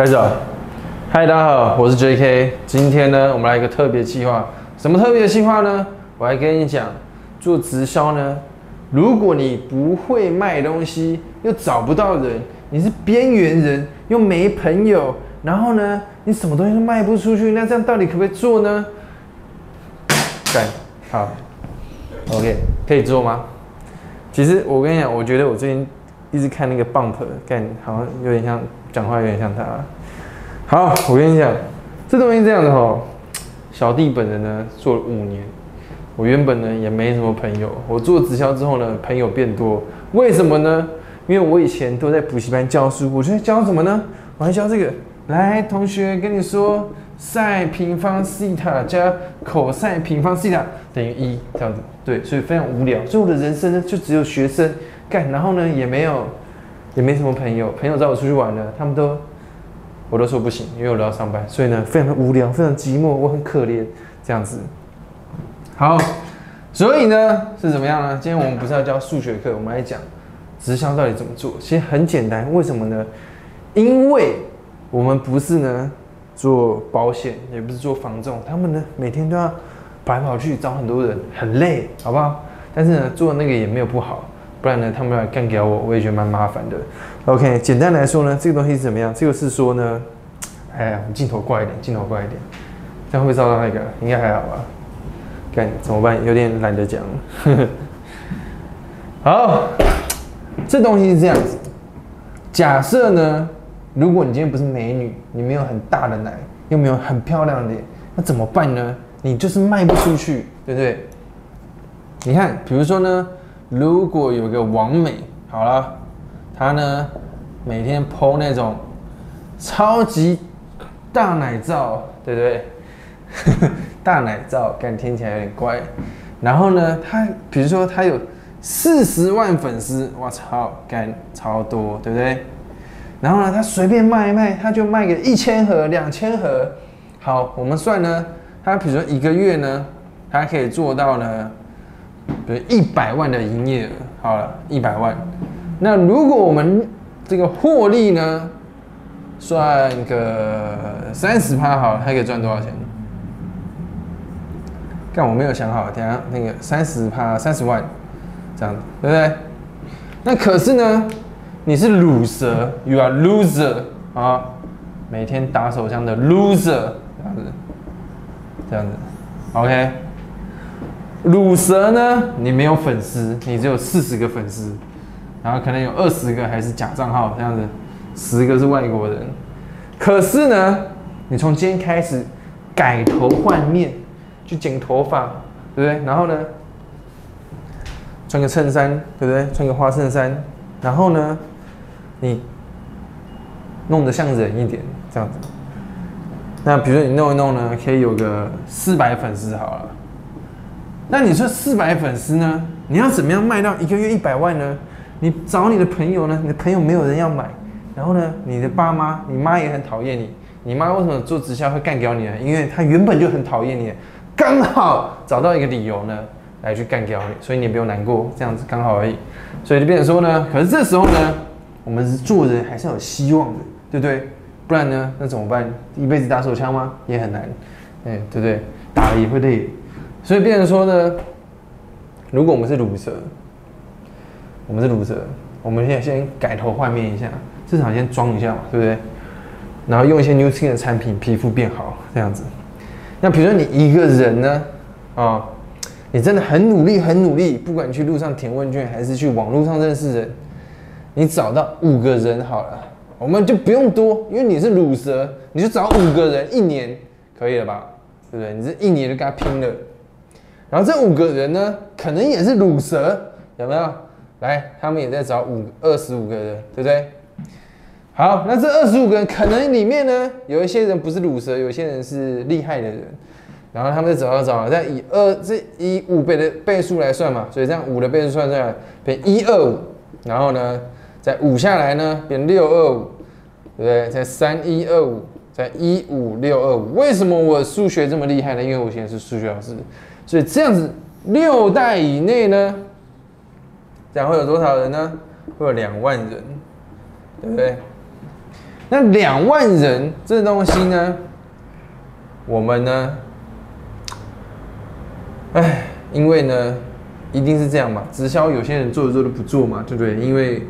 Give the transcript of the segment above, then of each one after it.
开始。嗨，大家好，我是 J.K。今天呢，我们来一个特别计划。什么特别的计划呢？我来跟你讲，做直销呢，如果你不会卖东西，又找不到人，你是边缘人，又没朋友，然后呢，你什么东西都卖不出去，那这样到底可不可以做呢？干，好，OK，可以做吗？其实我跟你讲，我觉得我最近一直看那个 Bump，干，好像有点像讲话，有点像他。好，我跟你讲，这东西这样的哈，小弟本人呢做了五年，我原本呢也没什么朋友，我做直销之后呢，朋友变多，为什么呢？因为我以前都在补习班教书，我在教什么呢？我还教这个，来，同学跟你说，赛平方西塔加口赛平方西塔等于一，这样子，对，所以非常无聊，所以我的人生呢就只有学生干，然后呢也没有，也没什么朋友，朋友找我出去玩了，他们都。我都说不行，因为我都要上班，所以呢，非常的无聊，非常寂寞，我很可怜，这样子。好，所以呢是怎么样呢？今天我们不是要教数学课，我们来讲直销到底怎么做。其实很简单，为什么呢？因为我们不是呢做保险，也不是做防重，他们呢每天都要跑来跑去找很多人，很累，好不好？但是呢做那个也没有不好。不然呢，他们要干掉我，我也觉得蛮麻烦的。OK，简单来说呢，这个东西是怎么样？这个是说呢，哎呀，镜头怪一点，镜头怪一点，这样会不会照到那个？应该还好吧？干怎么办？有点懒得讲。好，这东西是这样子。假设呢，如果你今天不是美女，你没有很大的奶，又没有很漂亮的脸，那怎么办呢？你就是卖不出去，对不对？你看，比如说呢。如果有个王美，好了，她呢每天剖那种超级大奶照，对不对？大奶照，感听起来有点怪。然后呢，她比如说她有四十万粉丝，我操，干超多，对不对？然后呢，她随便卖一卖，她就卖个一千盒、两千盒。好，我们算呢，她比如说一个月呢，她可以做到呢。比如一百万的营业额，好了，一百万。那如果我们这个获利呢，算个三十趴，好了，还可以赚多少钱？但我没有想好，等下那个三十趴三十万，这样子，对不对？那可是呢，你是卤蛇，you are loser 啊，每天打手枪的 loser，这样子，这样子，OK。乳蛇呢？你没有粉丝，你只有四十个粉丝，然后可能有二十个还是假账号，这样子，十个是外国人。可是呢，你从今天开始改头换面，去剪头发，对不对？然后呢，穿个衬衫，对不对？穿个花衬衫，然后呢，你弄得像人一点，这样子。那比如说你弄一弄呢，可以有个四百粉丝好了。那你说四百粉丝呢？你要怎么样卖到一个月一百万呢？你找你的朋友呢？你的朋友没有人要买，然后呢，你的爸妈，你妈也很讨厌你。你妈为什么做直销会干掉你呢？因为她原本就很讨厌你，刚好找到一个理由呢，来去干掉你，所以你也不用难过，这样子刚好而已。所以就变成说呢，可是这时候呢，我们是做人还是有希望的，对不对？不然呢，那怎么办？一辈子打手枪吗？也很难，哎，对不对？打了也会累。所以变成说呢，如果我们是乳蛇，我们是乳蛇，我们现在先改头换面一下，至少先装一下嘛，对不对？然后用一些 New Skin 的产品，皮肤变好这样子。那比如说你一个人呢，啊，你真的很努力，很努力，不管你去路上填问卷，还是去网络上认识人，你找到五个人好了，我们就不用多，因为你是乳蛇，你就找五个人，一年可以了吧？对不对？你这一年就跟他拼了。然后这五个人呢，可能也是乳蛇，有没有？来，他们也在找五二十五个人，对不对？好，那这二十五个人可能里面呢，有一些人不是乳蛇，有些人是厉害的人。然后他们在找啊找找，再以二这以五倍的倍数来算嘛，所以这样五的倍数算出来变一二五，然后呢，再五下来呢变六二五，对不对？再三一二五，一五六二五。为什么我数学这么厉害呢？因为我现在是数学老师。所以这样子六代以内呢，这样会有多少人呢？会有两万人，对不对？那两万人这东西呢，我们呢，哎，因为呢，一定是这样嘛，直销有些人做着做着不做嘛，对不对？因为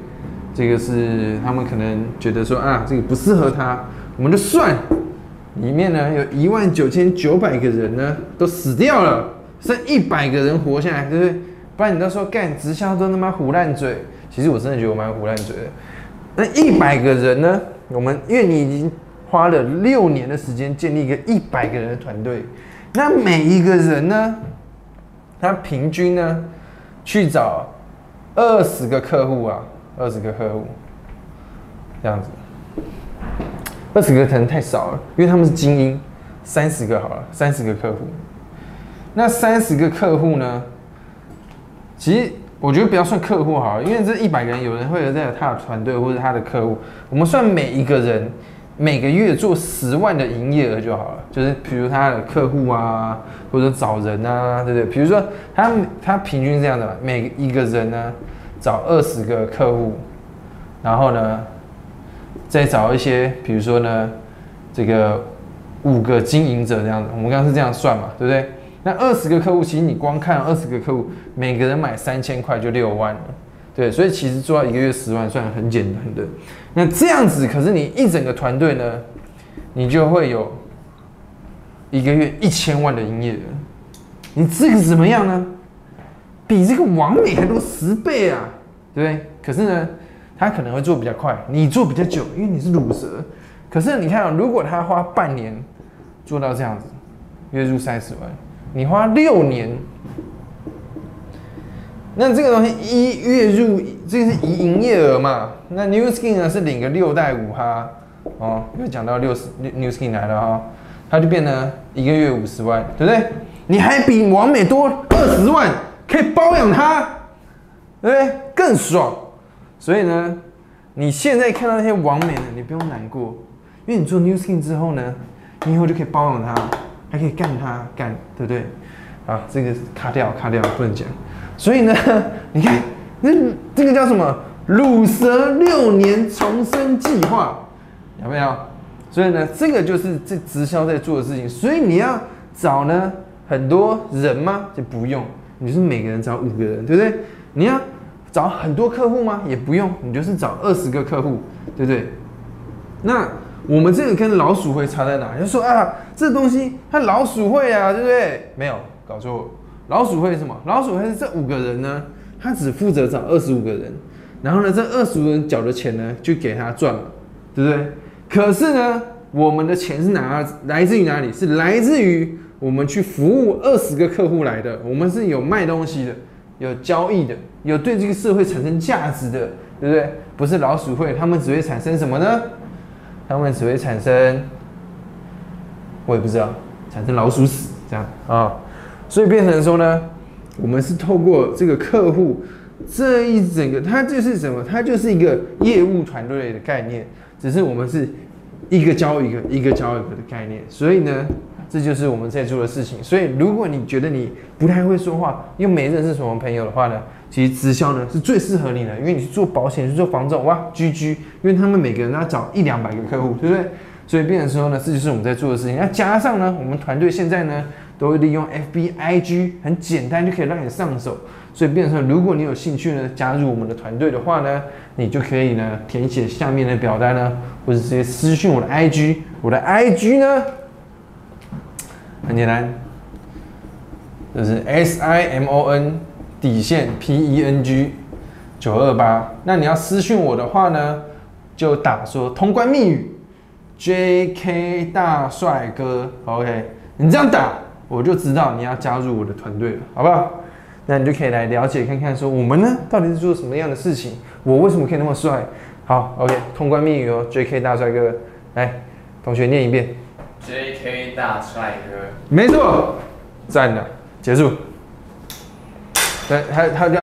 这个是他们可能觉得说啊，这个不适合他，我们就算里面呢有一万九千九百个人呢都死掉了，剩一百个人活下来，对不对？不然你到时候干直销都他妈胡烂嘴，其实我真的觉得我蛮胡烂嘴的。那一百个人呢，我们因为你已经花了六年的时间建立一个一百个人的团队，那每一个人呢，他平均呢去找二十个客户啊，二十个客户这样子，二十个可能太少了，因为他们是精英，三十个好了，三十个客户。那三十个客户呢，其实我觉得不要算客户好了，因为这一百个人，有人会有在他的团队或者他的客户，我们算每一个人每个月做十万的营业额就好了，就是比如他的客户啊，或者找人啊，对不对？比如说他他平均这样的，每一个人呢找二十个客户，然后呢再找一些，比如说呢这个五个经营者这样子，我们刚刚是这样算嘛，对不对？那二十个客户，其实你光看二十个客户，每个人买三千块就六万了，对，所以其实做到一个月十万算很简单的。那这样子，可是你一整个团队呢，你就会有一个月一千万的营业额，你这个怎么样呢？比这个王美还多十倍啊，对不对？可是呢，他可能会做比较快，你做比较久，因为你是乳蛇。可是你看啊，如果他花半年做到这样子，月入三十万。你花六年，那这个东西一月入，这个是营营业额嘛？那 New Skin 呢是领个六代五哈，哦，又讲到六十 New Skin 来了哈，它就变成一个月五十万，对不对？你还比王美多二十万，可以包养他，对不对？更爽。所以呢，你现在看到那些完美呢，你不用难过，因为你做 New Skin 之后呢，你以后就可以包容他。还可以干他干，对不对？啊，这个卡掉卡掉不能讲。所以呢，你看，那这个叫什么？乳蛇六年重生计划，有没有？所以呢，这个就是这直销在做的事情。所以你要找呢很多人吗？就不用，你是每个人找五个人，对不对？你要找很多客户吗？也不用，你就是找二十个客户，对不对？那。我们这个跟老鼠会差在哪？就说啊，这东西它老鼠会啊，对不对？没有搞错，老鼠会什么？老鼠会是这五个人呢，他只负责找二十五个人，然后呢，这二十五人缴的钱呢，就给他赚了，对不对？可是呢，我们的钱是哪来自于哪里？是来自于我们去服务二十个客户来的，我们是有卖东西的，有交易的，有对这个社会产生价值的，对不对？不是老鼠会，他们只会产生什么呢？他们只会产生，我也不知道，产生老鼠屎这样啊，所以变成说呢，我们是透过这个客户这一整个，它就是什么？它就是一个业务团队的概念，只是我们是一个交一个，一个交一个的概念。所以呢，这就是我们在做的事情。所以如果你觉得你不太会说话，又没认识什么朋友的话呢？其实直销呢是最适合你的，因为你去做保险、去做房仲，哇居居因为他们每个人要找一两百个客户，对不对？所以变成说呢，这就是我们在做的事情。那加上呢，我们团队现在呢都会利用 F B I G，很简单就可以让你上手。所以变成，如果你有兴趣呢加入我们的团队的话呢，你就可以呢填写下面的表单呢，或者直接私信我的 I G，我的 I G 呢很简单，就是 S I M O N。底线 P E N G 九二八，那你要私讯我的话呢，就打说通关密语 J K 大帅哥，OK，你这样打，我就知道你要加入我的团队了，好不好？那你就可以来了解看看，说我们呢到底是做什么样的事情，我为什么可以那么帅？好，OK，通关密语哦，J K 大帅哥，来，同学念一遍，J K 大帅哥，没错，赞的，结束。对，他他叫。